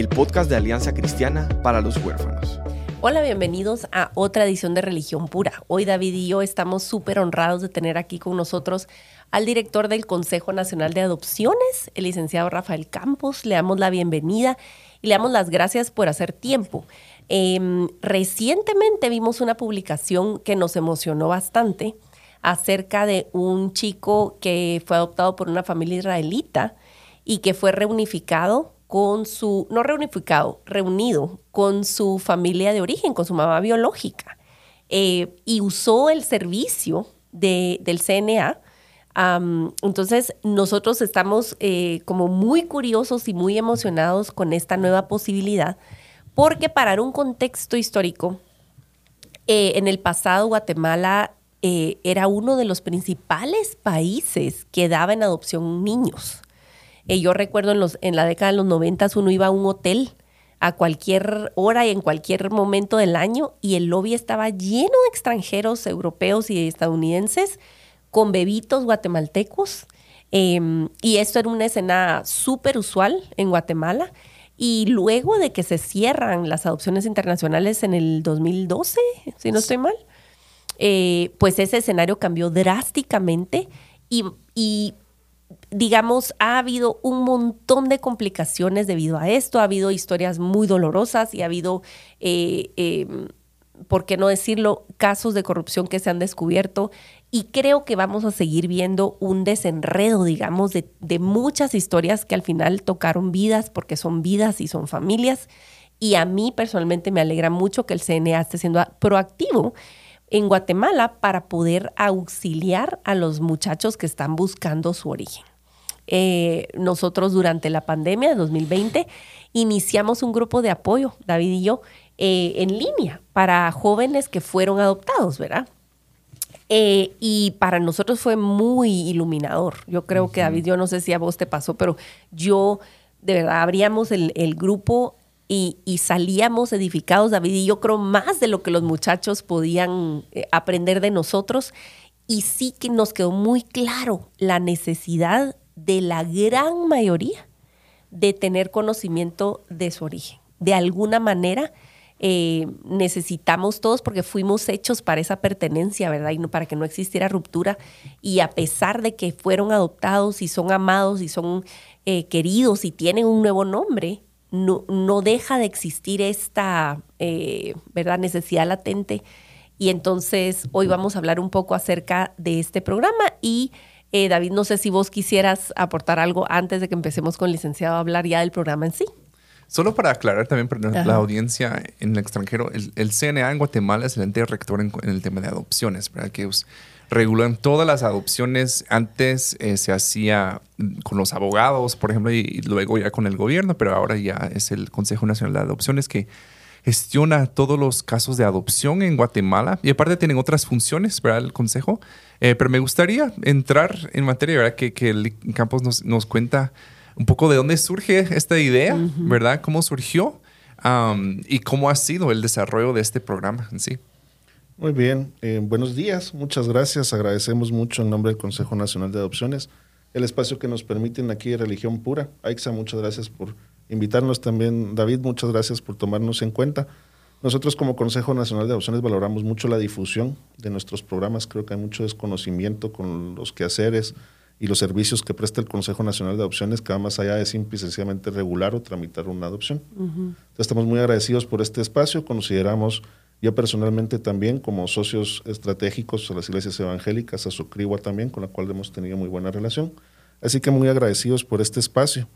el podcast de Alianza Cristiana para los Huérfanos. Hola, bienvenidos a otra edición de Religión Pura. Hoy David y yo estamos súper honrados de tener aquí con nosotros al director del Consejo Nacional de Adopciones, el licenciado Rafael Campos. Le damos la bienvenida y le damos las gracias por hacer tiempo. Em, recientemente vimos una publicación que nos emocionó bastante acerca de un chico que fue adoptado por una familia israelita y que fue reunificado con su, no reunificado, reunido con su familia de origen, con su mamá biológica, eh, y usó el servicio de, del CNA. entonces, nosotros estamos eh, como muy curiosos y muy emocionados con esta nueva posibilidad, porque para un contexto histórico, eh, en el pasado Guatemala era uno de los principales países que daba en adopción niños. Eh, yo recuerdo en, los, en la década de los noventas uno iba a un hotel a cualquier hora y en cualquier momento del año y el lobby estaba lleno de extranjeros europeos y estadounidenses con bebitos guatemaltecos. Em, y esto era una escena súper usual en Guatemala. Y luego de que se cierran las adopciones internacionales en el 2012, si no estoy mal, eh, pues ese escenario cambió drásticamente y digamos, ha habido un montón de complicaciones debido a esto, ha habido historias muy dolorosas y ha habido, eh, em, por qué no decirlo, casos de corrupción que se han descubierto y creo que vamos a seguir viendo un desenredo, digamos, de, de muchas historias que al final tocaron vidas porque son vidas y son familias. Y a mí personalmente me alegra mucho que el CNA esté siendo proactivo en Guatemala para poder auxiliar a los muchachos que están buscando su origen. Eh, nosotros durante la pandemia de 2020 iniciamos un grupo de apoyo, David y yo, eh, en línea para jóvenes que fueron adoptados, ¿verdad? Eh, y para nosotros fue muy iluminador. Yo creo que David, yo no sé si a vos te pasó, pero yo de verdad abríamos el, el grupo y, salíamos edificados, David y yo creo más de lo que los muchachos podían eh, aprender de nosotros. Y sí que nos quedó muy claro la necesidad de la gran mayoría de tener conocimiento de su origen. De alguna manera eh, necesitamos todos porque fuimos hechos para esa pertenencia, ¿verdad? Y no, para que no existiera ruptura. Y a pesar de que fueron adoptados y son amados y son eh, queridos y tienen un nuevo nombre, no, deja de existir esta eh, ¿verdad? necesidad latente. Y entonces hoy vamos a hablar un poco acerca de este programa y eh, David, no sé si vos quisieras aportar algo antes de que empecemos con el licenciado a hablar ya del programa en sí. Solo para aclarar también para la audiencia en el extranjero, el, CNA en Guatemala es el ente rector en, el tema de adopciones, ¿verdad? Que regulan todas las adopciones. Antes eh, se hacía con los abogados, por ejemplo, y, luego ya con el gobierno, pero ahora ya es el Consejo Nacional de Adopciones que gestiona todos los casos de adopción en Guatemala. Y aparte tienen otras funciones, ¿verdad? El Consejo. Eh, pero me gustaría entrar en materia, ¿verdad? Que, que el Campos nos, nos, cuenta un poco de dónde surge esta idea, ¿verdad? ¿Cómo surgió? y cómo ha sido el desarrollo de este programa en sí. Muy bien, eh, buenos días, muchas gracias. Agradecemos mucho en nombre del Consejo Nacional de Adopciones el espacio que nos permiten aquí de Religión Pura. Aixa, muchas gracias por invitarnos también. David, muchas gracias por tomarnos en cuenta. Nosotros como Consejo Nacional de Adopciones valoramos mucho la difusión de nuestros programas. Creo que hay mucho desconocimiento con los quehaceres y los servicios que presta el Consejo Nacional de Adopciones, que va más allá de simple y sencillamente regular o tramitar una adopción. Entonces, estamos muy agradecidos por este espacio. Consideramos yo personalmente también, como socios estratégicos a las iglesias evangélicas, a Sucriwa también, con la cual hemos tenido muy buena relación. Así que muy agradecidos por este espacio.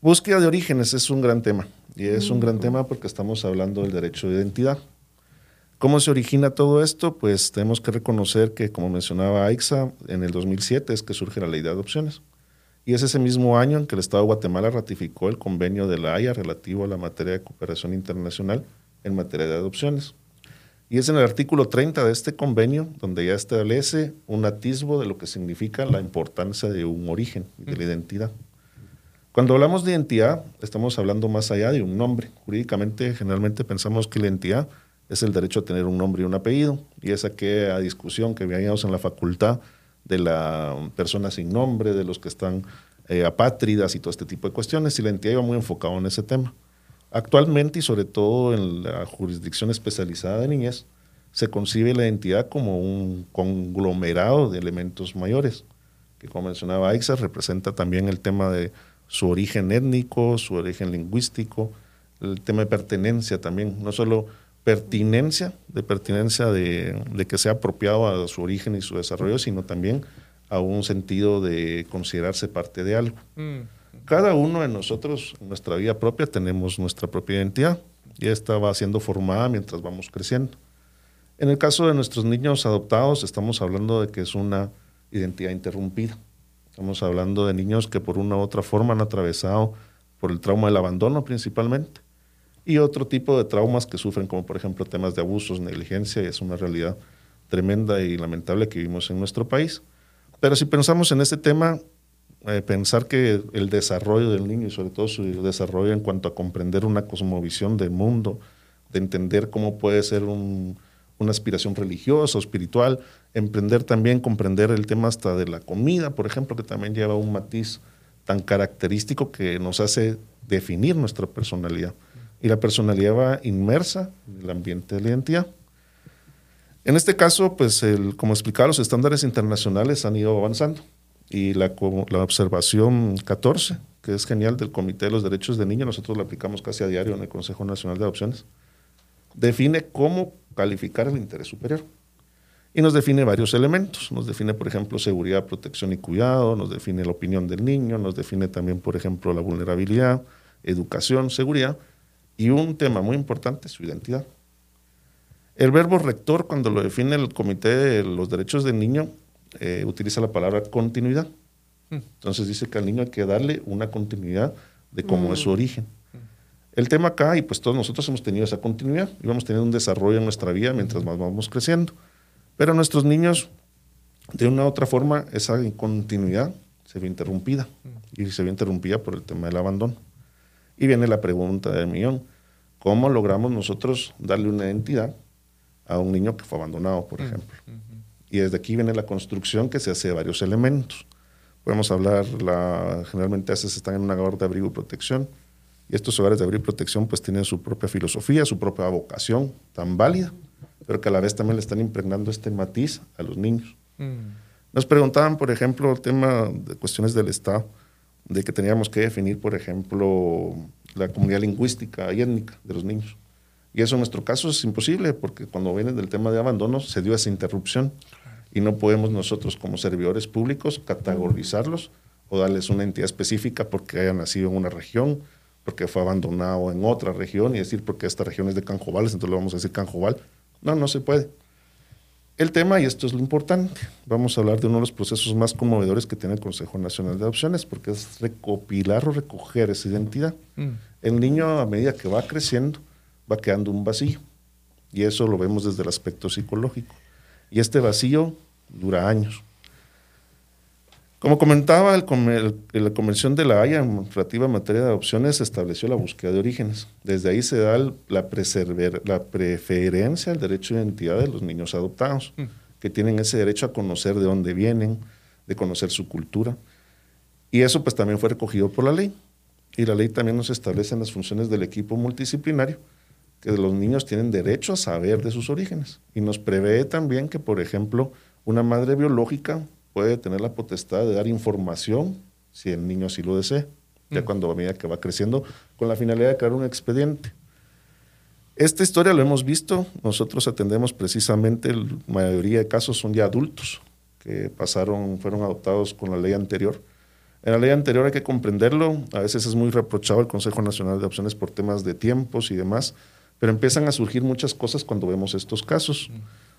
Búsqueda de orígenes es un gran tema, y es un gran mm. tema porque estamos hablando del derecho de identidad. ¿Cómo se origina todo esto? Pues tenemos que reconocer que, como mencionaba Aixa, en el 2007 es que surge la ley de adopciones. Y es ese mismo año en que el Estado de Guatemala ratificó el convenio de la Haya relativo a la materia de cooperación internacional en materia de adopciones. Y es en el artículo 30 de este convenio donde ya establece un atisbo de lo que significa la importancia de un origen y de la identidad. Cuando hablamos de identidad, estamos hablando más allá de un nombre. Jurídicamente, generalmente pensamos que la identidad es el derecho a tener un nombre y un apellido. Y esa que a discusión que veíamos en la facultad de la persona sin nombre, de los que están eh, apátridas y todo este tipo de cuestiones. Y la identidad iba muy enfocado en ese tema. Actualmente y sobre todo en la jurisdicción especializada de niñez, se concibe la identidad como un conglomerado de elementos mayores, que como mencionaba Aixa, representa también el tema de su origen étnico, su origen lingüístico, el tema de pertenencia también, no solo pertinencia, de pertinencia de, que sea apropiado a su origen y su desarrollo, sino también a un sentido de considerarse parte de algo. Mm. Cada uno de nosotros, en nuestra vida propia, tenemos nuestra propia identidad y esta va siendo formada mientras vamos creciendo. En el caso de nuestros niños adoptados, estamos hablando de que es una identidad interrumpida. Estamos hablando de niños que por una u otra forma han atravesado por el trauma del abandono principalmente y otro tipo de traumas que sufren, como por ejemplo temas de abusos, negligencia, y es una realidad tremenda y lamentable que vivimos en nuestro país. Pero si pensamos en este tema, eh, pensar que el desarrollo del niño y sobre todo su desarrollo en cuanto a comprender una cosmovisión del mundo, de entender cómo puede ser una aspiración religiosa o espiritual, emprender también, comprender el tema hasta de la comida, por ejemplo, que también lleva un matiz tan característico que nos hace definir nuestra personalidad. Y la personalidad va inmersa en el ambiente de la identidad. En este caso, pues, como explicaba, los estándares internacionales han ido avanzando y la, observación 14, que es genial del Comité de los Derechos de Niño, nosotros la aplicamos casi a diario en el Consejo Nacional de Adopciones, define cómo calificar el interés superior. Y nos define varios elementos. Nos define, por ejemplo, seguridad, protección y cuidado, nos define la opinión del niño, nos define también, por ejemplo, la vulnerabilidad, educación, seguridad y un tema muy importante, su identidad. El verbo rector, cuando lo define el Comité de los Derechos del Niño, eh, utiliza la palabra continuidad. Mm. Entonces dice que al niño hay que darle una continuidad de cómo es su mm. origen. El tema acá, y pues todos nosotros hemos tenido esa continuidad, y vamos teniendo un desarrollo en nuestra vida mientras más vamos creciendo. Pero nuestros niños, de una u otra forma, esa continuidad se ve interrumpida, mm. y se ve interrumpida por el tema del abandono. Y viene la pregunta del millón, ¿cómo logramos nosotros darle una identidad a un niño que fue abandonado, por ejemplo? Y desde aquí viene la construcción que se hace de varios elementos. Podemos hablar, la, generalmente a veces están en un hogar de abrigo y protección, y estos hogares de abrigo y protección pues tienen su propia filosofía, su propia vocación tan válida, pero que a la vez también le están impregnando este matiz a los niños. Mm. Nos preguntaban, por ejemplo, el tema de cuestiones del Estado, de que teníamos que definir, por ejemplo, la comunidad lingüística y étnica de los niños. Y eso en nuestro caso es imposible, porque cuando viene del tema de abandono se dio esa interrupción y no podemos nosotros como servidores públicos categorizarlos o darles una entidad específica porque haya nacido en una región, porque fue abandonado en otra región y decir porque esta región es de Canjobales, entonces le vamos a decir Canjobal. No, no se puede. El tema, y esto es lo importante, vamos a hablar de uno de los procesos más conmovedores que tiene el Consejo Nacional de Adopciones, porque es recopilar o recoger esa identidad. Mm. El niño, a medida que va creciendo, va quedando un vacío, y eso lo vemos desde el aspecto psicológico. Y este vacío dura años. Como comentaba, el, la Convención de la Haya en relativa materia de adopciones estableció la búsqueda de orígenes. Desde ahí se da la, la preferencia al derecho de identidad de los niños adoptados, mm. que tienen ese derecho a conocer de dónde vienen, de conocer su cultura. Y eso pues también fue recogido por la ley. Y la ley también nos establece las funciones del equipo multidisciplinario que los niños tienen derecho a saber de sus orígenes. Y nos prevé también que, por ejemplo, una madre biológica puede tener la potestad de dar información si el niño así lo desea, ya mm. cuando a medida que va creciendo, con la finalidad de crear un expediente. Esta historia lo hemos visto, nosotros atendemos precisamente, la mayoría de casos son ya adultos que pasaron, fueron adoptados con la ley anterior. En la ley anterior hay que comprenderlo, a veces es muy reprochado el Consejo Nacional de Opciones por temas de tiempos y demás, pero empiezan a surgir muchas cosas cuando vemos estos casos.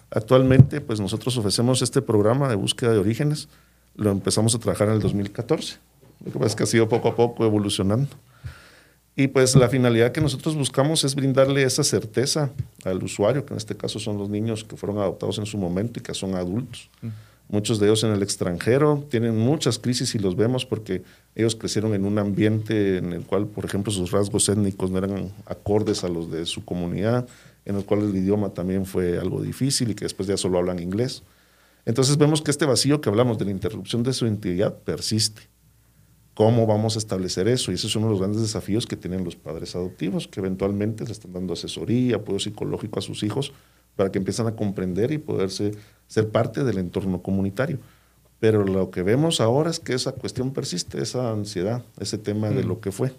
Actualmente, pues nosotros ofrecemos este programa de búsqueda de orígenes. Lo empezamos a trabajar en el 2014. Lo que pasa es que ha sido poco a poco evolucionando. Y pues la finalidad que nosotros buscamos es brindarle esa certeza al usuario, que en este caso son los niños que fueron adoptados en su momento y que son adultos. Muchos de ellos en el extranjero tienen muchas crisis y los vemos porque ellos crecieron en un ambiente en el cual, por ejemplo, sus rasgos étnicos no eran acordes a los de su comunidad, en el cual el idioma también fue algo difícil y que después ya solo hablan inglés. Entonces vemos que este vacío que hablamos de la interrupción de su identidad persiste. ¿Cómo vamos a establecer eso? Y ese es uno de los grandes desafíos que tienen los padres adoptivos, que eventualmente le están dando asesoría, apoyo psicológico a sus hijos para que empiecen a comprender y poderse ser parte del entorno comunitario. Pero lo que vemos ahora es que esa cuestión persiste, esa ansiedad, ese tema de mm. lo que fue.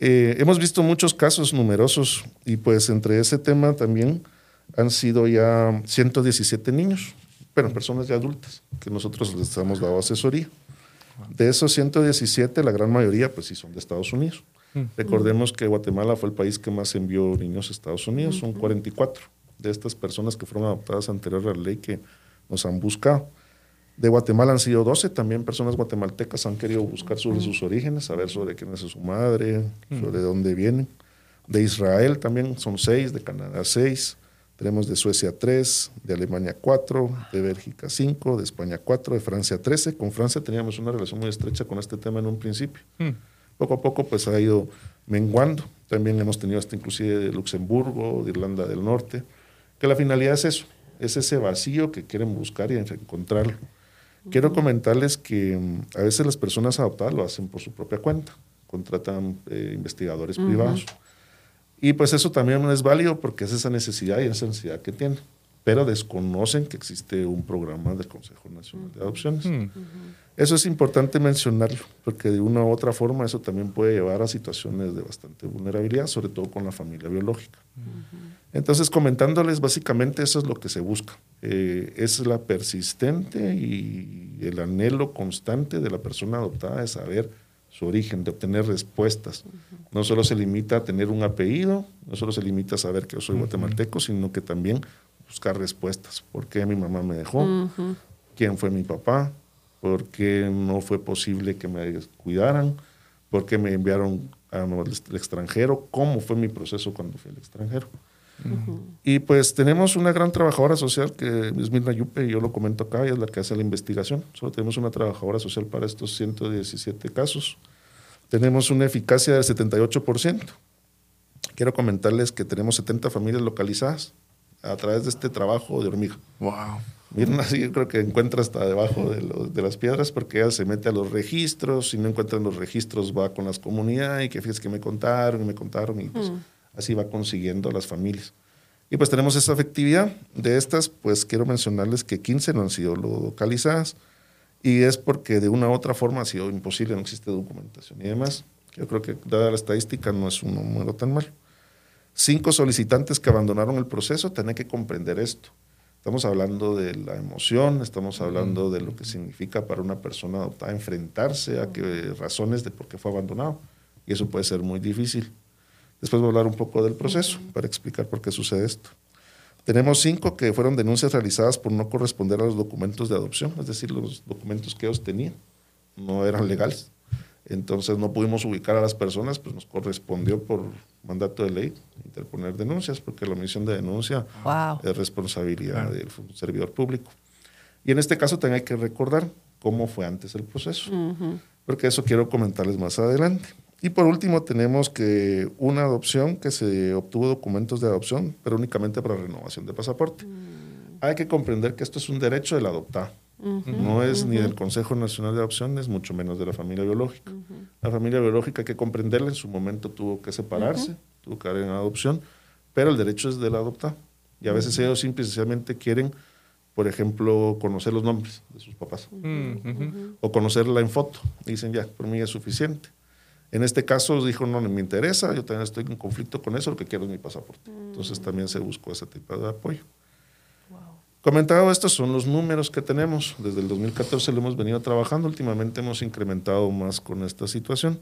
Eh, hemos visto muchos casos numerosos y pues entre ese tema también han sido ya 117 niños, pero personas ya adultas, que nosotros les hemos dado asesoría. De esos 117, la gran mayoría, pues sí, son de Estados Unidos. Mm. Recordemos que Guatemala fue el país que más envió niños a Estados Unidos, son 44 de estas personas que fueron adoptadas anterior a la ley que nos han buscado. De Guatemala han sido 12, también personas guatemaltecas han querido buscar sobre sus orígenes, saber sobre quién es su madre, sobre dónde vienen. De Israel también son 6, de Canadá 6, tenemos de Suecia 3, de Alemania 4, de Bélgica 5, de España 4, de Francia 13. Con Francia teníamos una relación muy estrecha con este tema en un principio. Poco a poco pues ha ido menguando. También hemos tenido hasta inclusive de Luxemburgo, de Irlanda del Norte, que la finalidad es eso, es ese vacío que quieren buscar y encontrarlo. Quiero comentarles que mm, a veces las personas adoptadas lo hacen por su propia cuenta, contratan eh, investigadores privados. Y pues eso también es válido porque es esa necesidad y esa necesidad que tienen. Pero desconocen que existe un programa del Consejo Nacional de Adopciones. Hmm. Eso es importante mencionarlo, porque de una u otra forma eso también puede llevar a situaciones de bastante vulnerabilidad, sobre todo con la familia biológica. Entonces, comentándoles, básicamente eso es lo que se busca. Eh, es la persistente y el anhelo constante de la persona adoptada de saber su origen, de obtener respuestas. No solo se limita a tener un apellido, no solo se limita a saber que yo soy guatemalteco, sino que también buscar respuestas. ¿Por qué mi mamá me dejó? ¿Quién fue mi papá? ¿Por qué no fue posible que me cuidaran? ¿Por qué me enviaron al extranjero? ¿Cómo fue mi proceso cuando fui al extranjero? Y pues tenemos una gran trabajadora social que es Mirna Yupe, y yo lo comento acá, y es la que hace la investigación. Solo tenemos una trabajadora social para estos 117 casos. Tenemos una eficacia del 78%. Quiero comentarles que tenemos 70 familias localizadas a través de este trabajo de hormiga. Wow. Mirna, sí, yo creo que encuentra hasta debajo de, de, las piedras porque ella se mete a los registros, si no encuentra los registros va con las comunidades y que fíjese que me contaron y me contaron y pues... Mm así va consiguiendo las familias. Y pues tenemos esa efectividad. De estas, pues quiero mencionarles que 15 no han sido localizadas y es porque de una u otra forma ha sido imposible, no existe documentación y demás. Yo creo que dada la estadística no es un número tan mal. Cinco solicitantes que abandonaron el proceso, tienen que comprender esto. Estamos hablando de la emoción, estamos hablando de lo que significa para una persona adoptada enfrentarse a que, razones de por qué fue abandonado. Y eso puede ser muy difícil. Después voy a hablar un poco del proceso para explicar por qué sucede esto. Tenemos cinco que fueron denuncias realizadas por no corresponder a los documentos de adopción, es decir, los documentos que ellos tenían no eran legales. Entonces no pudimos ubicar a las personas, pues nos correspondió por mandato de ley interponer denuncias, porque la omisión de denuncia es responsabilidad del servidor público. Y en este caso también hay que recordar cómo fue antes el proceso, porque eso quiero comentarles más adelante. Y por último tenemos que una adopción que se obtuvo documentos de adopción, pero únicamente para renovación de pasaporte. Mm. Hay que comprender que esto es un derecho del adoptado. No es ni del Consejo Nacional de Adopciones, mucho menos de la familia biológica. La familia biológica hay que comprenderla, en su momento tuvo que separarse, tuvo que dar en adopción, pero el derecho es del adoptado. Y a veces ellos simplemente quieren, por ejemplo, conocer los nombres de sus papás o conocerla en foto. Y dicen, ya, por mí es suficiente. En este caso dijo, no, me interesa, yo también estoy en conflicto con eso, lo que quiero es mi pasaporte. Entonces también se buscó ese tipo de apoyo. Comentado estos son los números que tenemos. Desde el 2014 lo hemos venido trabajando, últimamente hemos incrementado más con esta situación.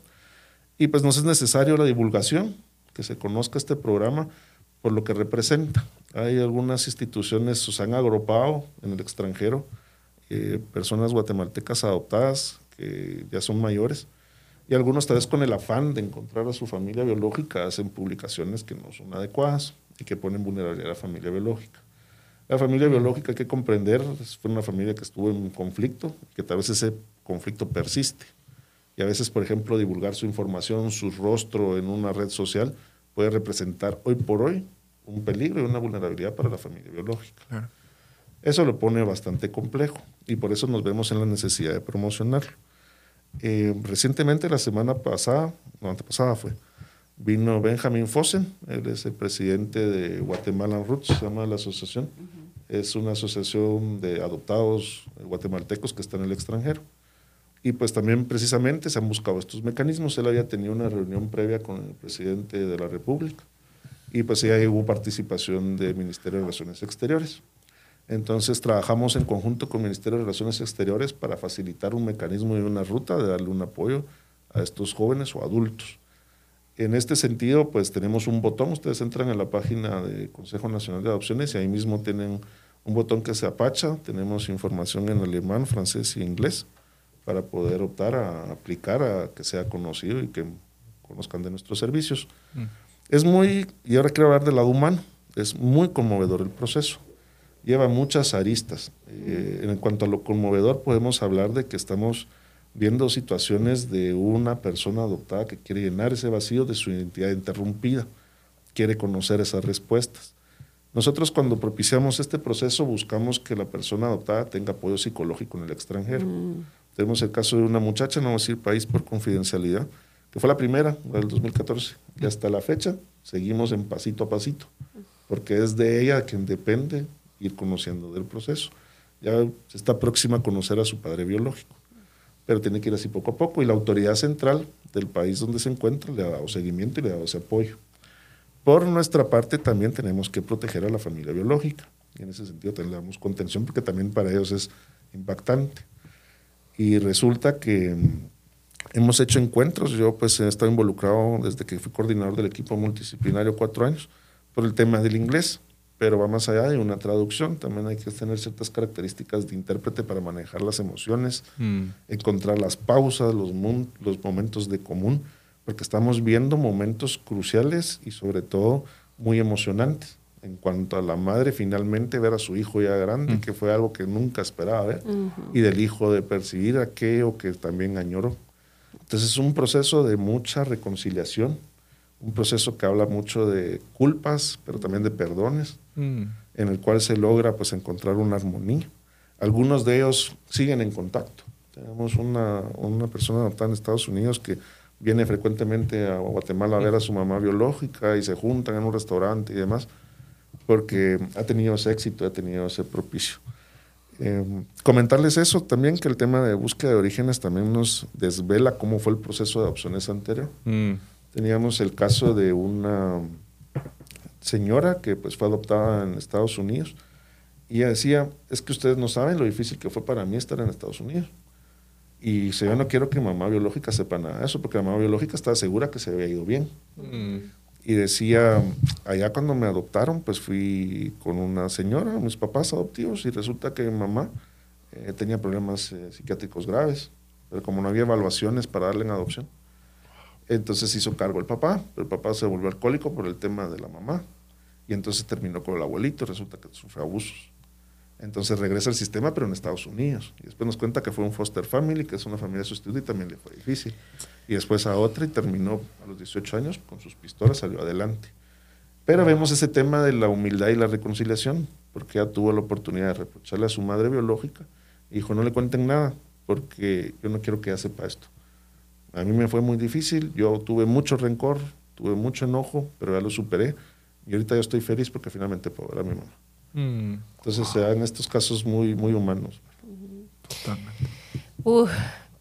Y pues nos es necesario la divulgación, que se conozca este programa por lo que representa. Hay algunas instituciones que se han agrupado en el extranjero, eh, personas guatemaltecas adoptadas que ya son mayores, Y algunos tal vez con el afán de encontrar a su familia biológica hacen publicaciones que no son adecuadas y que ponen vulnerabilidad a la familia biológica. La familia biológica hay que comprender, fue una familia que estuvo en conflicto, que tal vez ese conflicto persiste. Y a veces, por ejemplo, divulgar su información, su rostro en una red social puede representar hoy por hoy un peligro y una vulnerabilidad para la familia biológica. Eso lo pone bastante complejo y por eso nos vemos en la necesidad de promocionarlo. Eh, recientemente, la semana pasada, no, antepasada fue, vino Benjamin Fossen, él es el presidente de Guatemalan Roots, se llama la asociación. Es una asociación de adoptados guatemaltecos que están en el extranjero. Y pues también precisamente se han buscado estos mecanismos. Él había tenido una reunión previa con el presidente de la República y pues ya hubo participación del Ministerio de Relaciones Exteriores. Entonces trabajamos en conjunto con el Ministerio de Relaciones Exteriores para facilitar un mecanismo y una ruta de darle un apoyo a estos jóvenes o adultos. En este sentido, pues tenemos un botón, ustedes entran en la página del Consejo Nacional de Adopciones y ahí mismo tienen un botón que se apacha, tenemos información en alemán, francés y inglés para poder optar a aplicar a que sea conocido y que conozcan de nuestros servicios. Mm. Es muy, y ahora quiero hablar del lado humano, es muy conmovedor el proceso lleva muchas aristas. Eh, en cuanto a lo conmovedor, podemos hablar de que estamos viendo situaciones de una persona adoptada que quiere llenar ese vacío de su identidad interrumpida, quiere conocer esas respuestas. Nosotros cuando propiciamos este proceso buscamos que la persona adoptada tenga apoyo psicológico en el extranjero. Mm. Tenemos el caso de una muchacha, no vamos a decir país por confidencialidad, que fue la primera, del 2014, y hasta la fecha seguimos en pasito a pasito, porque es de ella quien depende ir conociendo del proceso. Ya está próxima a conocer a su padre biológico, pero tiene que ir así poco a poco y la autoridad central del país donde se encuentra le ha dado seguimiento y le ha dado ese apoyo. Por nuestra parte también tenemos que proteger a la familia biológica y en ese sentido tenemos contención porque también para ellos es impactante. Y resulta que mm, hemos hecho encuentros, yo pues he estado involucrado desde que fui coordinador del equipo multidisciplinario cuatro años por el tema del inglés pero va más allá de una traducción. También hay que tener ciertas características de intérprete para manejar las emociones, mm. encontrar las pausas, los, los momentos de común, porque estamos viendo momentos cruciales y sobre todo muy emocionantes. En cuanto a la madre finalmente ver a su hijo ya grande, mm. que fue algo que nunca esperaba ver, y del hijo de percibir aquello que también añoró. Entonces es un proceso de mucha reconciliación, un proceso que habla mucho de culpas, pero también de perdones, mm. en el cual se logra pues encontrar una armonía. Algunos de ellos siguen en contacto. Tenemos una, una persona adoptada en Estados Unidos que viene frecuentemente a Guatemala a ver a su mamá biológica y se juntan en un restaurante y demás, porque ha tenido ese éxito, ha tenido ese propicio. Em, comentarles eso también, que el tema de búsqueda de orígenes también nos desvela cómo fue el proceso de adopciones anterior. Mm. Teníamos el caso de una señora que pues fue adoptada en Estados Unidos y ella decía, es que ustedes no saben lo difícil que fue para mí estar en Estados Unidos. Y si yo no quiero que mamá biológica sepa nada de eso, porque la mamá biológica estaba segura que se había ido bien. Mm. Y decía, allá cuando me adoptaron, pues fui con una señora, mis papás adoptivos, y resulta que mi mamá eh, tenía problemas eh, psiquiátricos graves, pero como no había evaluaciones para darle en adopción, entonces hizo cargo el papá, el papá se volvió alcohólico por el tema de la mamá y entonces terminó con el abuelito, resulta que sufre abusos. Entonces regresa al sistema, pero en Estados Unidos. Y después nos cuenta que fue un foster family, que es una familia sustituta y también le fue difícil. Y después a otra y terminó a los 18 años con sus pistolas, salió adelante. Pero vemos ese tema de la humildad y la reconciliación, porque ella tuvo la oportunidad de reprocharle a su madre biológica y dijo, no le cuenten nada, porque yo no quiero que ella sepa esto. A mí me fue muy difícil, yo tuve mucho rencor, tuve mucho enojo, pero ya lo superé. Y ahorita yo estoy feliz porque finalmente puedo ver a mi mamá. Mm. Entonces se dan estos casos muy, muy humanos. Totalmente.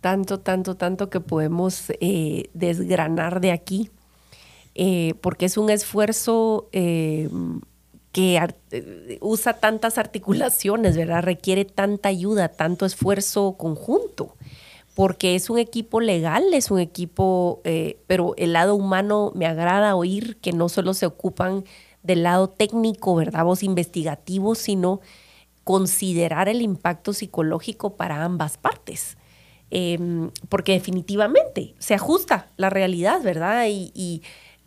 tanto, tanto, tanto que podemos eh, desgranar de aquí, eh, porque es un esfuerzo eh, que usa tantas articulaciones, ¿verdad? Requiere tanta ayuda, tanto esfuerzo conjunto porque es un equipo legal, es un equipo, eh, pero el lado humano me agrada oír que no solo se ocupan del lado técnico, ¿verdad? Vos investigativo, sino considerar el impacto psicológico para ambas partes. em, porque definitivamente se ajusta la realidad, ¿verdad? Y,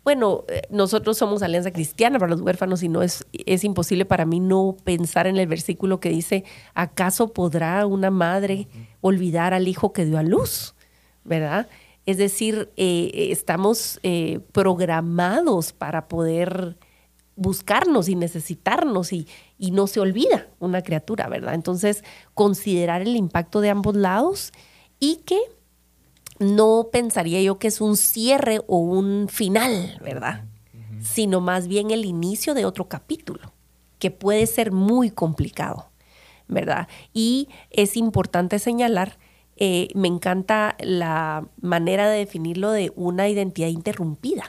bueno, eh, nosotros somos Alianza Cristiana para los huérfanos y no es, es imposible para mí no pensar en el versículo que dice, ¿acaso podrá una madre olvidar al hijo que dio a luz? ¿Verdad? Es decir, eh, estamos eh, programados para poder buscarnos y necesitarnos y, y, no se olvida una criatura, ¿verdad? Entonces, considerar el impacto de ambos lados y que no pensaría yo que es un cierre o un final, ¿verdad? Sino más bien el inicio de otro capítulo, que puede ser muy complicado, ¿verdad? Y es importante señalar eh, me encanta la manera de definirlo de una identidad interrumpida,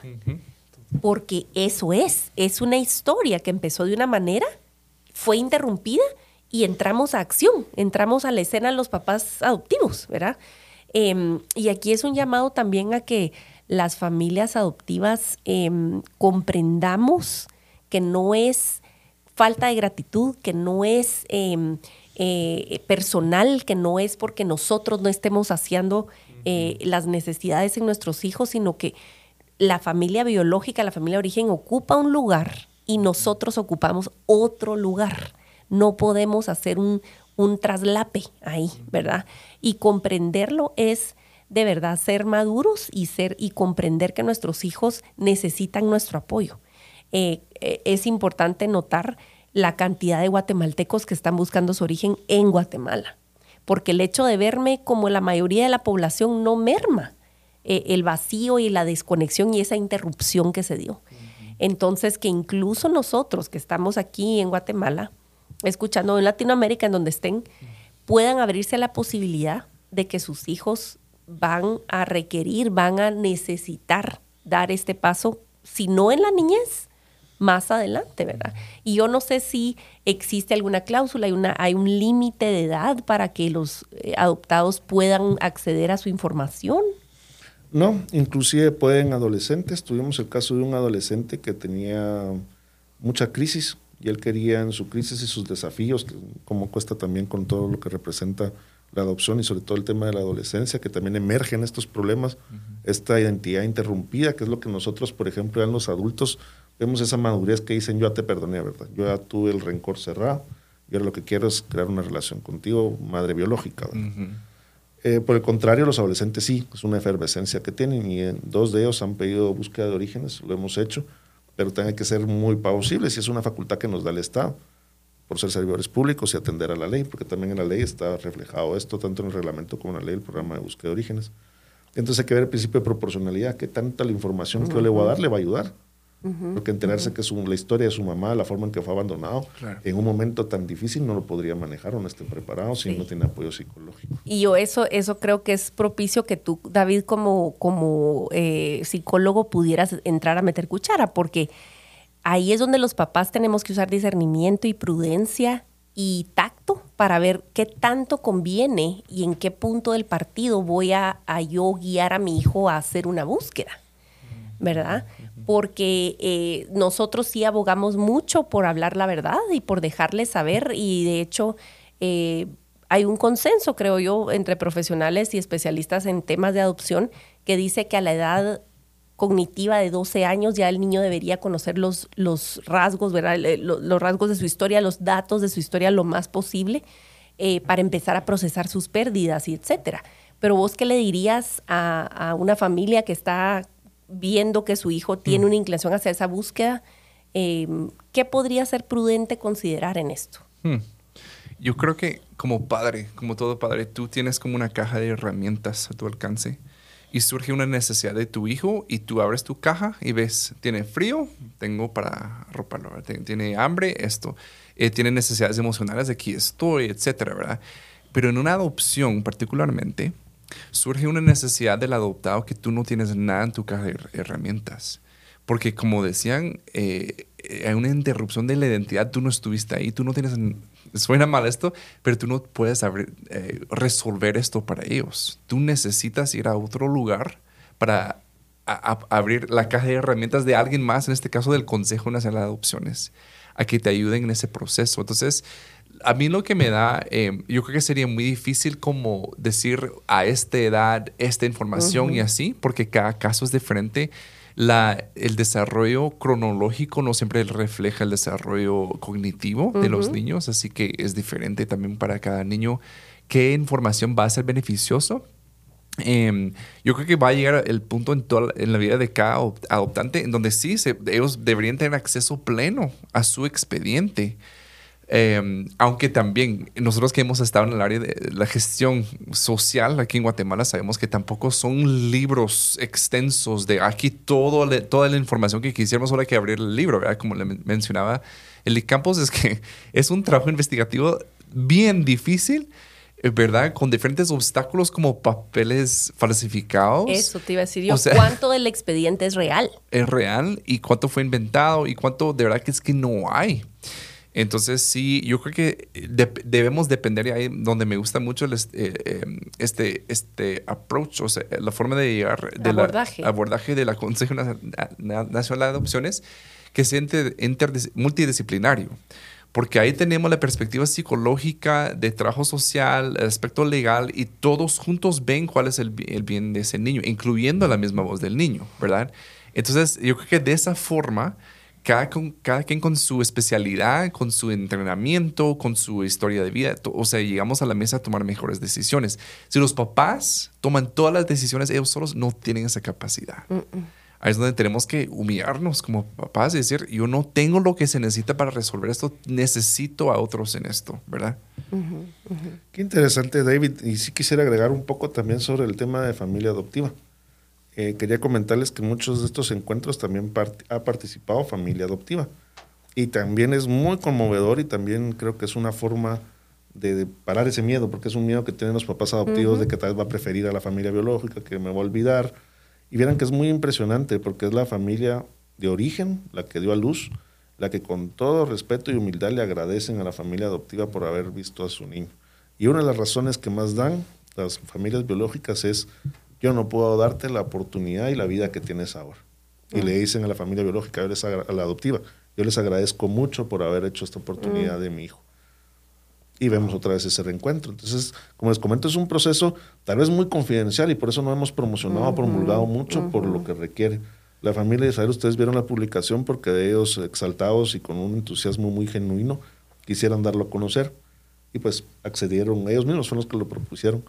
porque eso es, es una historia que empezó de una manera, fue interrumpida y entramos a acción, entramos a la escena los papás adoptivos, ¿verdad? Em, y aquí es un llamado también a que las familias adoptivas em, comprendamos que no es falta de gratitud, que no es em, eh, personal, que no es porque nosotros no estemos haciendo eh, las necesidades en nuestros hijos, sino que la familia biológica, la familia de origen ocupa un lugar y nosotros ocupamos otro lugar. No podemos hacer un, un traslape ahí, ¿verdad? Y comprenderlo es de verdad ser maduros y ser y comprender que nuestros hijos necesitan nuestro apoyo. Eh, es importante notar la cantidad de guatemaltecos que están buscando su origen en Guatemala. Porque el hecho de verme como la mayoría de la población no merma eh, el vacío y la desconexión y esa interrupción que se dio. Entonces, que incluso nosotros que estamos aquí en Guatemala, escuchando en Latinoamérica, en donde estén, puedan abrirse la posibilidad de que sus hijos van a requerir, van a necesitar dar este paso, si no en la niñez, más adelante, ¿verdad? Y yo no sé si existe alguna cláusula, hay, una, hay un límite de edad para que los eh, adoptados puedan acceder a su información. No, inclusive pueden adolescentes. Tuvimos el caso de un adolescente que tenía mucha crisis y él quería en su crisis y sus desafíos, como cuesta también con todo lo que representa la adopción y sobre todo el tema de la adolescencia, que también emergen estos problemas, esta identidad interrumpida, que es lo que nosotros, por ejemplo, en los adultos vemos esa madurez que dicen, yo ya te perdoné, ¿verdad? Yo ya tuve el rencor cerrado y ahora lo que quiero es crear una relación contigo, madre biológica. Eh, por el contrario, los adolescentes sí, es una efervescencia que tienen y dos de ellos han pedido búsqueda de orígenes, lo hemos hecho, pero tiene que ser muy plausible si es una facultad que nos da el Estado por ser servidores públicos y atender a la ley, porque también en la ley está reflejado esto, tanto en el reglamento como en la ley, el programa de búsqueda de orígenes. Entonces hay que ver el principio de proporcionalidad, qué tanta la información que yo le voy a dar le va a ayudar porque enterarse que su, la historia de su mamá, la forma en que fue abandonado, en un momento tan difícil no lo podría manejar o no estén preparados si no tiene apoyo psicológico. Y yo eso, eso creo que es propicio que tú, David, como, como eh, psicólogo pudieras entrar a meter cuchara, porque ahí es donde los papás tenemos que usar discernimiento y prudencia y tacto para ver qué tanto conviene y en qué punto del partido voy a, a yo guiar a mi hijo a hacer una búsqueda, ¿verdad? Porque eh, nosotros sí abogamos mucho por hablar la verdad y por dejarles saber y de hecho eh, hay un consenso, creo yo, entre profesionales y especialistas en temas de adopción que dice que a la edad cognitiva de 12 años ya el niño debería conocer los, los rasgos, ¿verdad? Los, rasgos de su historia, los datos de su historia lo más posible eh, para empezar a procesar sus pérdidas y etcétera. Pero vos qué le dirías a, a una familia que está viendo que su hijo tiene mm. una inclinación hacia esa búsqueda, em, ¿qué podría ser prudente considerar en esto? Hmm. Yo creo que como padre, como todo padre, tú tienes como una caja de herramientas a tu alcance y surge una necesidad de tu hijo y tú abres tu caja y ves, tiene frío, tengo para arroparlo, tiene hambre, esto, eh, tiene necesidades emocionales, aquí estoy, etcétera, ¿verdad? Pero en una adopción particularmente, surge una necesidad del adoptado que tú no tienes nada en tu caja de herramientas. Porque como decían, eh, hay una interrupción de la identidad, tú no estuviste ahí, tú no tienes, suena mal esto, pero tú no puedes eh, resolver esto para ellos. Tú necesitas ir a otro lugar para abrir la caja de herramientas de alguien más, en este caso del Consejo Nacional de Adopciones, a que te ayuden en ese proceso. Entonces, a mí lo que me da, em, yo creo que sería muy difícil como decir a esta edad esta información y así, porque cada caso es diferente. La, el desarrollo cronológico no siempre refleja el desarrollo cognitivo de los niños, así que es diferente también para cada niño qué información va a ser beneficioso. Em, yo creo que va a llegar el punto en, toda, en la vida de cada adoptante en donde sí, se, ellos deberían tener acceso pleno a su expediente. Em, aunque también nosotros que hemos estado en el área de la gestión social aquí en Guatemala sabemos que tampoco son libros extensos de aquí todo toda la información que quisiéramos solo hay que abrir el libro, ¿verdad? Como le mencionaba el Campos, es que es un trabajo investigativo bien difícil, eh, ¿verdad? Con diferentes obstáculos como papeles falsificados. Eso te iba a decir yo. ¿Cuánto del expediente es real? Es real y cuánto fue inventado y cuánto de verdad que es que no hay. Entonces, sí, yo creo que debemos depender de ahí donde me gusta mucho el, eh, em, este, este approach, o sea, la forma de llegar del abordaje. abordaje de la Consejo Nacional de Adopciones, que sea multidisciplinario. Porque ahí tenemos la perspectiva psicológica, de trabajo social, el aspecto legal, y todos juntos ven cuál es el, el bien de ese niño, incluyendo la misma voz del niño, ¿verdad? Entonces, yo creo que de esa forma cada, cada quien con su especialidad, con su entrenamiento, con su historia de vida. O sea, llegamos a la mesa a tomar mejores decisiones. Si los papás toman todas las decisiones, ellos solos no tienen esa capacidad. Ahí es donde tenemos que humillarnos como papás y decir, yo no tengo lo que se necesita para resolver esto, necesito a otros en esto, ¿verdad? Qué interesante, David. Y sí quisiera agregar un poco también sobre el tema de familia adoptiva. Eh, quería comentarles que en muchos de estos encuentros también ha participado familia adoptiva. Y también es muy conmovedor y también creo que es una forma de, parar ese miedo, porque es un miedo que tienen los papás adoptivos de que tal vez va a preferir a la familia biológica, que me va a olvidar. Y vieran que es muy impresionante porque es la familia de origen, la que dio a luz, la que con todo respeto y humildad le agradecen a la familia adoptiva por haber visto a su niño. Y una de las razones que más dan las familias biológicas es yo no puedo darte la oportunidad y la vida que tienes ahora. Y le dicen a la familia biológica, a la adoptiva, yo les agradezco mucho por haber hecho esta oportunidad de mi hijo. Y vemos otra vez ese reencuentro. Entonces, como les comento, es un proceso tal vez muy confidencial y por eso no hemos promocionado, promulgado mucho por lo que requiere. La familia de Israel, ustedes vieron la publicación porque de ellos exaltados y con un entusiasmo muy genuino quisieran darlo a conocer y pues accedieron, ellos mismos fueron los que lo propusieron.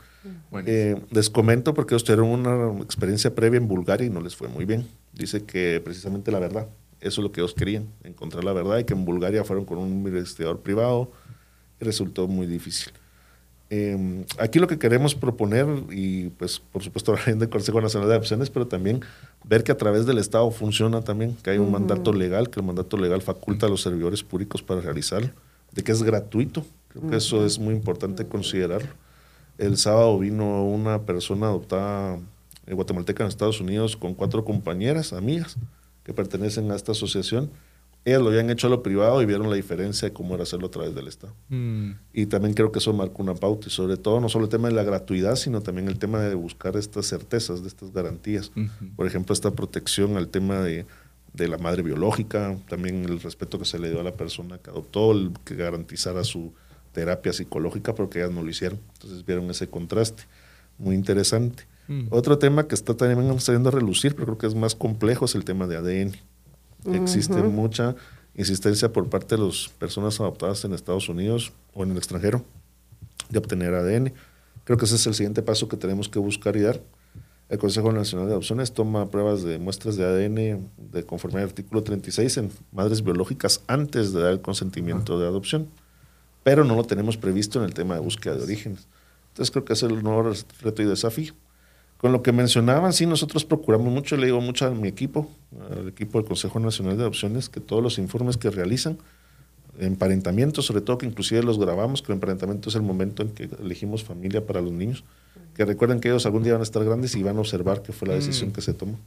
Eh, les comento porque ellos tuvieron una experiencia previa en Bulgaria y no les fue muy bien. Dice que precisamente la verdad, eso es lo que ellos querían, encontrar la verdad y que en Bulgaria fueron con un investigador privado y resultó muy difícil. Em, aquí lo que queremos proponer, y pues por supuesto del Consejo Nacional de Adopciones, pero también ver que a través del Estado funciona también, que hay un mandato legal, que el mandato legal faculta a los servidores públicos para realizarlo, de que es gratuito, Creo que eso es muy importante considerarlo. El sábado vino una persona adoptada eh, guatemalteca en Estados Unidos con cuatro compañeras, amigas, que pertenecen a esta asociación. Ellas lo habían hecho a lo privado y vieron la diferencia de cómo era hacerlo a través del Estado. Mm. Y también creo que eso marca una pauta y sobre todo no solo el tema de la gratuidad, sino también el tema de buscar estas certezas, de estas garantías. Por ejemplo, esta protección al tema de, de, la madre biológica, también el respeto que se le dio a la persona que adoptó, el que garantizara su, terapia psicológica porque ellas no lo hicieron. Entonces vieron ese contraste. Muy interesante. Mm. Otro tema que está también saliendo a relucir, pero creo que es más complejo, es el tema de ADN. Existe mucha insistencia por parte de las personas adoptadas en Estados Unidos o en el extranjero de obtener ADN. Creo que ese es el siguiente paso que tenemos que buscar y dar. El Consejo Nacional de Adopciones toma pruebas de muestras de ADN de conformidad al artículo 36 en madres biológicas antes de dar el consentimiento de adopción pero no lo tenemos previsto en el tema de búsqueda de orígenes. Entonces creo que es el nuevo reto y desafío. Con lo que mencionaban, sí, nosotros procuramos mucho, le digo mucho a mi equipo, al equipo del Consejo Nacional de Adopciones, que todos los informes que realizan, emparentamiento, sobre todo que inclusive los grabamos, que el emparentamiento es el momento en que elegimos familia para los niños, que recuerden que ellos algún día van a estar grandes y van a observar qué fue la mm. decisión que se tomó.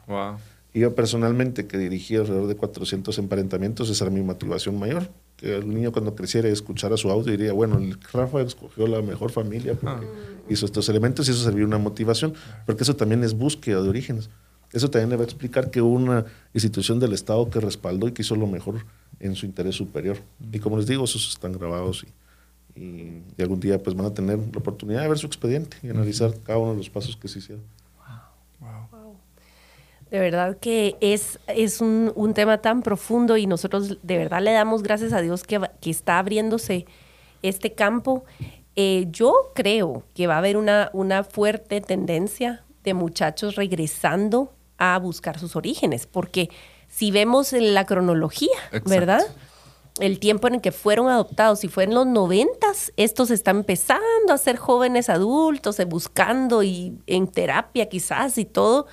Y yo personalmente, que dirigí alrededor de 400 emparentamientos, esa era mi motivación mayor. Que el niño cuando creciera y escuchara su audio diría, bueno, el Rafa escogió la mejor familia porque ah. hizo estos elementos y eso servía una motivación, porque eso también es búsqueda de orígenes. Eso también le va a explicar que hubo una institución del Estado que respaldó y que hizo lo mejor en su interés superior. Y como les digo, esos están grabados y y, algún día pues van a tener la oportunidad de ver su expediente y analizar cada uno de los pasos que se hicieron. De verdad que es, es un, un, tema tan profundo y nosotros de verdad le damos gracias a Dios que, que está abriéndose este campo. Eh, yo creo que va a haber una, una fuerte tendencia de muchachos regresando a buscar sus orígenes, porque si vemos en la cronología, ¿verdad? El tiempo en el que fueron adoptados, si fue en los noventas, estos están empezando a ser jóvenes adultos, eh, buscando y en terapia quizás y todo,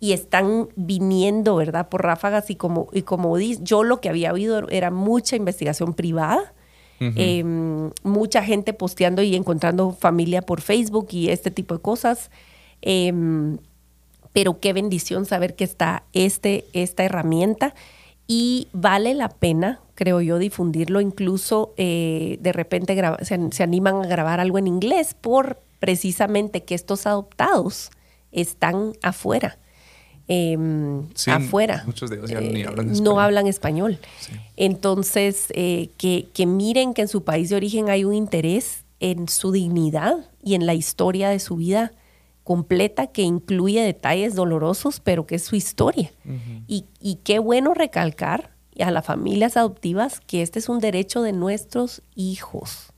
y están viniendo, ¿verdad? Por ráfagas y como, y como yo lo que había oído era mucha investigación privada, em, mucha gente posteando y encontrando familia por Facebook y este tipo de cosas. Em, pero qué bendición saber que está este, esta herramienta y vale la pena, creo yo, difundirlo. Incluso eh, de repente se, animan a grabar algo en inglés por precisamente que estos adoptados están afuera. Em, afuera. Muchos de ellos ya ni hablan español. No hablan español. Entonces, eh, que, que miren que en su país de origen hay un interés en su dignidad y en la historia de su vida completa que incluye detalles dolorosos, pero que es su historia. y, qué bueno recalcar a las familias adoptivas que este es un derecho de nuestros hijos.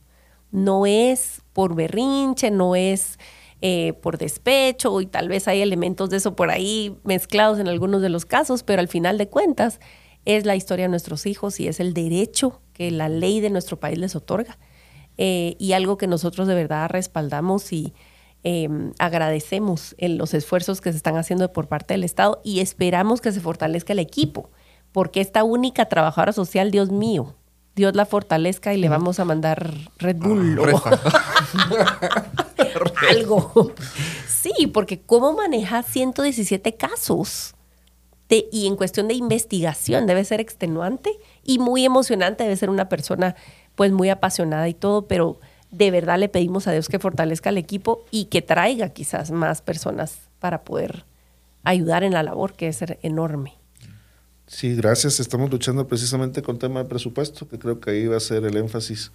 No es por berrinche, no es eh, por despecho y tal vez hay elementos de eso por ahí mezclados en algunos de los casos, pero al final de cuentas es la historia de nuestros hijos y es el derecho que la ley de nuestro país les otorga. Eh, y algo que nosotros de verdad respaldamos y, Em, agradecemos en los esfuerzos que se están haciendo por parte del Estado y esperamos que se fortalezca el equipo, porque esta única trabajadora social, Dios mío, Dios la fortalezca y le vamos a mandar Red Bull ah, algo. Sí, porque cómo maneja 117 casos de, y en cuestión de investigación debe ser extenuante y muy emocionante, debe ser una persona pues muy apasionada y todo, pero de verdad le pedimos a Dios que fortalezca al equipo y que traiga quizás más personas para poder ayudar en la labor que es enorme. Sí, gracias. Estamos luchando precisamente con el tema de presupuesto, que creo que ahí va a ser el énfasis.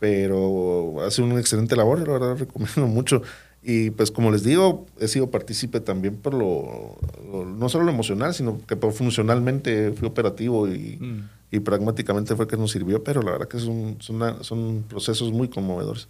Pero hace una excelente labor, la verdad recomiendo mucho. Y pues como les digo, he sido partícipe también por lo, no solo lo emocional, sino que por funcionalmente fui operativo y, mm y pragmáticamente fue que nos sirvió, pero la verdad que son, son, procesos muy conmovedores.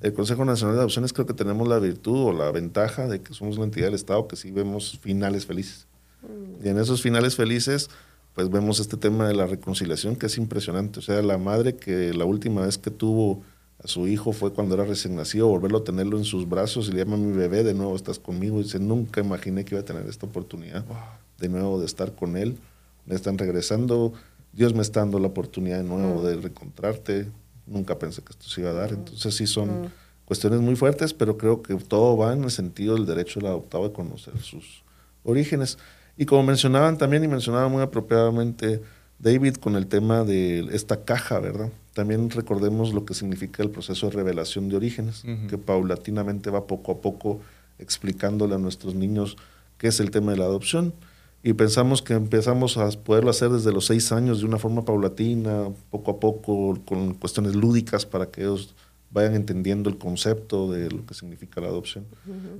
El Consejo Nacional de Adopciones creo que tenemos la virtud o la ventaja de que somos una entidad del Estado que sí vemos finales felices. Mm. Y en esos finales felices, pues vemos este tema de la reconciliación que es impresionante. O sea, la madre que la última vez que tuvo a su hijo fue cuando era recién nacido, volverlo a tenerlo en sus brazos y le llama mi bebé, de nuevo estás conmigo. Y dice, nunca imaginé que iba a tener esta oportunidad de nuevo de estar con él. Me están regresando Dios me está dando la oportunidad de nuevo de reencontrarte. Nunca pensé que esto se iba a dar. Entonces sí son cuestiones muy fuertes, pero creo que todo va en el sentido del derecho del adoptado de conocer sus orígenes. Y como mencionaban también, y mencionaba muy apropiadamente David con el tema de esta caja, ¿verdad? También recordemos lo que significa el proceso de revelación de orígenes, que paulatinamente va poco a poco explicándole a nuestros niños qué es el tema de la adopción. Y pensamos que empezamos a poderlo hacer desde los seis años de una forma paulatina, poco a poco, con cuestiones lúdicas para que ellos vayan entendiendo el concepto de lo que significa la adopción.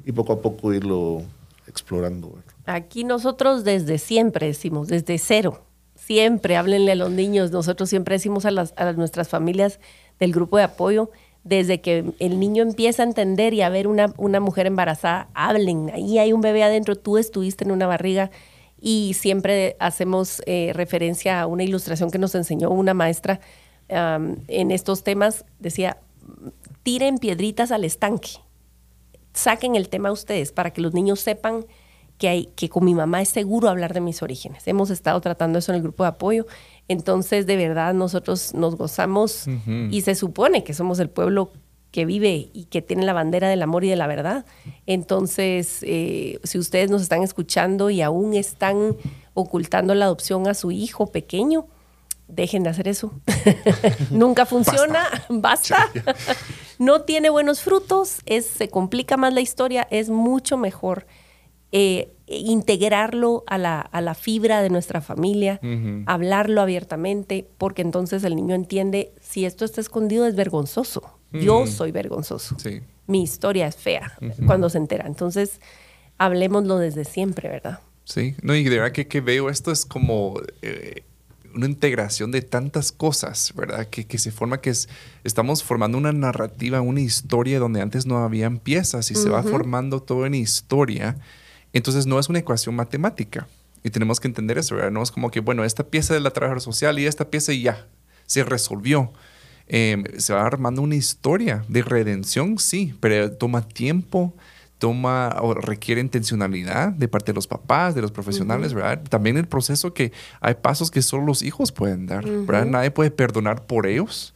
Y poco a poco irlo explorando. Aquí nosotros desde siempre decimos, desde cero, siempre háblenle a los niños, nosotros siempre decimos a, las, a nuestras familias del grupo de apoyo, desde que el niño empieza a entender y a ver una, una mujer embarazada, hablen, ahí hay un bebé adentro, tú estuviste en una barriga y siempre hacemos eh, referencia a una ilustración que nos enseñó una maestra en estos temas. Decía, tiren piedritas al estanque, saquen el tema ustedes para que los niños sepan que, hay, que con mi mamá es seguro hablar de mis orígenes. Hemos estado tratando eso en el grupo de apoyo. Entonces, de verdad, nosotros nos gozamos y se supone que somos el pueblo que vive y que tiene la bandera del amor y de la verdad. Entonces, eh, si ustedes nos están escuchando y aún están ocultando la adopción a su hijo pequeño, dejen de hacer eso. Nunca funciona, basta. no tiene buenos frutos, es, se complica más la historia, es mucho mejor eh, integrarlo a la, a la, fibra de nuestra familia, hablarlo abiertamente, porque entonces el niño entiende, si esto está escondido es vergonzoso Yo soy vergonzoso. Sí. Mi historia es fea cuando se entera. Entonces, hablemoslo desde siempre, ¿verdad? Sí, no, y de verdad que, que veo esto es como eh, una integración de tantas cosas, ¿verdad? Que, que se forma que es, estamos formando una narrativa, una historia donde antes no habían piezas y se va formando todo en historia. Entonces no es una ecuación matemática. Y tenemos que entender eso, ¿verdad? No es como que, bueno, esta pieza de la trabajadora social y esta pieza y ya, se resolvió. Em, se va armando una historia de redención, sí, pero toma tiempo, toma o requiere intencionalidad de parte de los papás, de los profesionales, ¿verdad? También el proceso que hay pasos que solo los hijos pueden dar, ¿verdad? Nadie puede perdonar por ellos,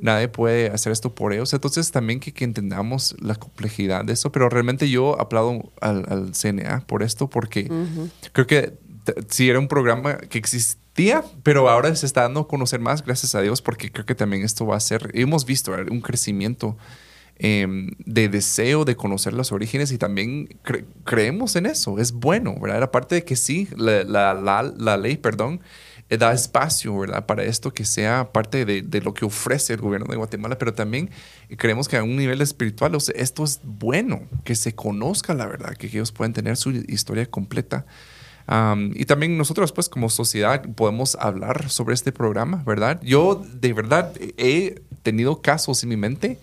nadie puede hacer esto por ellos. Entonces también que, que, entendamos la complejidad de eso, pero realmente yo aplaudo al, al CNA por esto porque creo que sí era un programa que existía, pero ahora se está dando a conocer más, gracias a Dios, porque creo que también esto va a ser, hemos visto un crecimiento Em, de deseo de conocer los orígenes y también creemos en eso, es bueno, ¿verdad? Aparte de que sí, la, la, ley, perdón, eh, da espacio, ¿verdad? Para esto que sea parte de, lo que ofrece el gobierno de Guatemala, pero también creemos que a un nivel espiritual, esto es bueno, que se conozca la verdad, que ellos pueden tener su historia completa. y también nosotros, pues, como sociedad, podemos hablar sobre este programa, ¿verdad? Yo, de verdad, he tenido casos en mi mente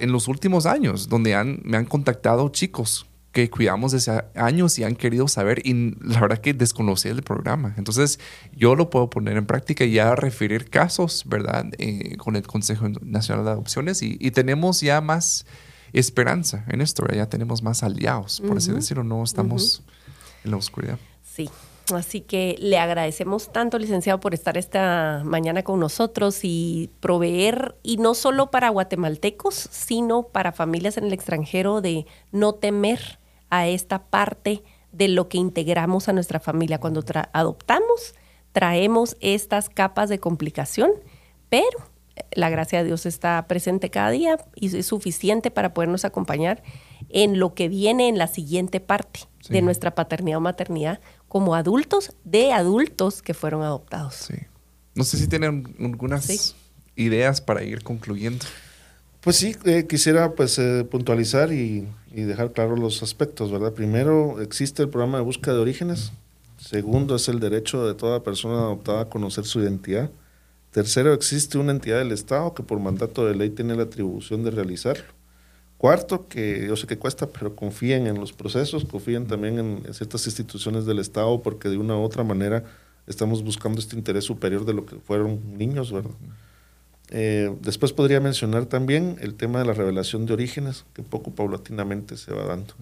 en los últimos años, donde han, me han contactado chicos que cuidamos desde años y han querido saber y la verdad que desconocí el programa. Entonces yo lo puedo poner en práctica y ya referir casos, ¿verdad? Eh, con el Consejo Nacional de Adopciones y, tenemos ya más esperanza en esto, ya tenemos más aliados, por así decirlo, no estamos en la oscuridad. Sí, Así que le agradecemos tanto, licenciado, por estar esta mañana con nosotros y proveer, y no solo para guatemaltecos, sino para familias en el extranjero, de no temer a esta parte de lo que integramos a nuestra familia. Cuando adoptamos, traemos estas capas de complicación, pero la gracia de Dios está presente cada día y es suficiente para podernos acompañar en lo que viene en la siguiente parte de nuestra paternidad o maternidad como adultos de adultos que fueron adoptados. Sí. No sé si tienen algunas ideas para ir concluyendo. Pues sí, eh, quisiera pues eh, puntualizar y, y, dejar claros los aspectos, ¿verdad? Primero, existe el programa de búsqueda de orígenes. Segundo, es el derecho de toda persona adoptada a conocer su identidad. Tercero, existe una entidad del Estado que por mandato de ley tiene la atribución de realizarlo. Cuarto, que yo sé que cuesta, pero confíen en los procesos, confíen también en, ciertas instituciones del Estado, porque de una u otra manera estamos buscando este interés superior de lo que fueron niños, ¿verdad? Eh, después podría mencionar también el tema de la revelación de orígenes, que poco paulatinamente se va dando.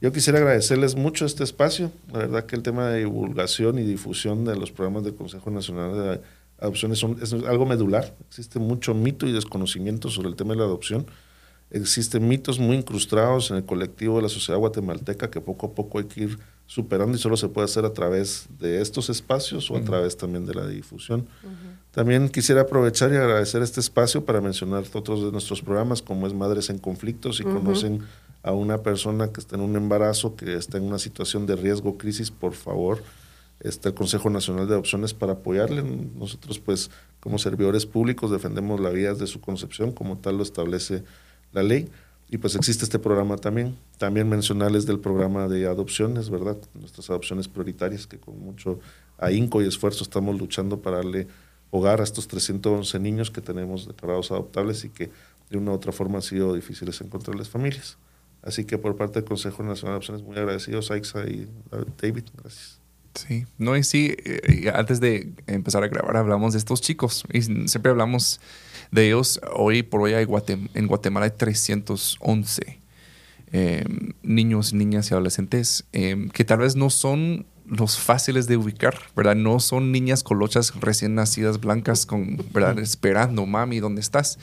Yo quisiera agradecerles mucho este espacio. La verdad que el tema de divulgación y difusión de los programas del Consejo Nacional de adopciones es algo medular. Existe mucho mito y desconocimiento sobre el tema de la adopción. Existen mitos muy incrustados en el colectivo de la sociedad guatemalteca que poco a poco hay que ir superando y solo se puede hacer a través de estos espacios o a través también de la difusión. También quisiera aprovechar y agradecer este espacio para mencionar otros de nuestros programas, como es Madres en Conflictos, si conocen a una persona que está en un embarazo, que está en una situación de riesgo, crisis, por favor, está el Consejo Nacional de Adopciones para apoyarle. Nosotros, pues, como servidores públicos, defendemos la vida de su concepción, como tal lo establece la ley. Y pues existe este programa también. También mencionarles del programa de adopciones, ¿verdad? Nuestras adopciones prioritarias, que con mucho ahínco y esfuerzo estamos luchando para darle hogar a estos 311 niños que tenemos declarados adoptables y que de una u otra forma han sido difíciles encontrarles familias. Así que por parte del Consejo Nacional de Adopciones, muy agradecidos, Aixa y David. Gracias. Sí, no, y sí, eh, antes de empezar a grabar hablamos de estos chicos y siempre hablamos de ellos. Hoy por hoy hay en Guatemala hay 311 em, niños, niñas y adolescentes em, que tal vez no son los fáciles de ubicar, ¿verdad? No son niñas colochas recién nacidas blancas con, ¿verdad? Esperando, mami, ¿dónde estás?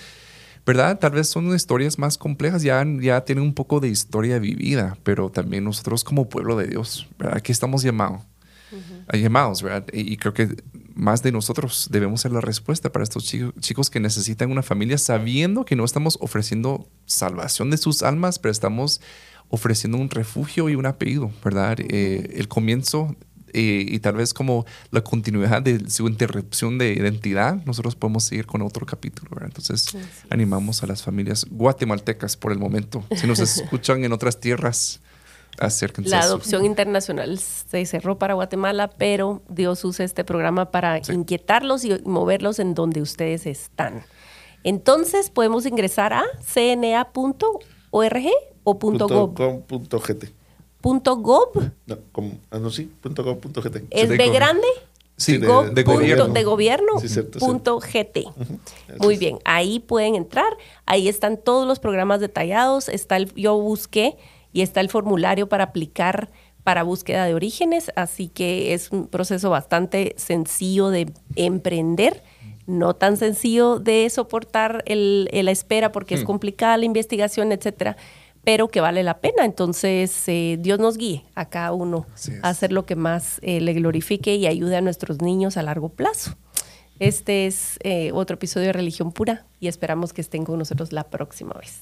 ¿verdad? Tal vez son historias más complejas, ya, ya tienen un poco de historia vivida, pero también nosotros como pueblo de Dios, ¿verdad? Aquí estamos llamados llamados, ¿verdad? Y, creo que más de nosotros debemos ser la respuesta para estos chicos, que necesitan una familia sabiendo que no estamos ofreciendo salvación de sus almas, pero estamos ofreciendo un refugio y un apellido, ¿verdad? Eh, el comienzo y, tal vez como la continuidad de su interrupción de identidad, nosotros podemos seguir con otro capítulo. Entonces, animamos a las familias guatemaltecas por el momento. Si nos escuchan en otras tierras, acérquense. La adopción internacional se cerró para Guatemala, pero Dios usa este programa para inquietarlos y moverlos en donde ustedes están. Entonces, podemos ingresar a cna.org o .gov.gt. .gov. No, ah, no, sí, .gov.gt. ¿Es de, grande? Sí, de, gobierno. De gobierno. punto GT. Muy bien, ahí pueden entrar. Ahí están todos los programas detallados. Está el, yo busqué y está el formulario para aplicar para búsqueda de orígenes, así que es un proceso bastante sencillo de emprender no tan sencillo de soportar el, la espera porque es hmm. complicada la investigación, etcétera, pero que vale la pena. Entonces, eh, Dios nos guíe a cada uno a hacer lo que más eh, le glorifique y ayude a nuestros niños a largo plazo. Este es eh, otro episodio de Religión Pura y esperamos que estén con nosotros la próxima vez.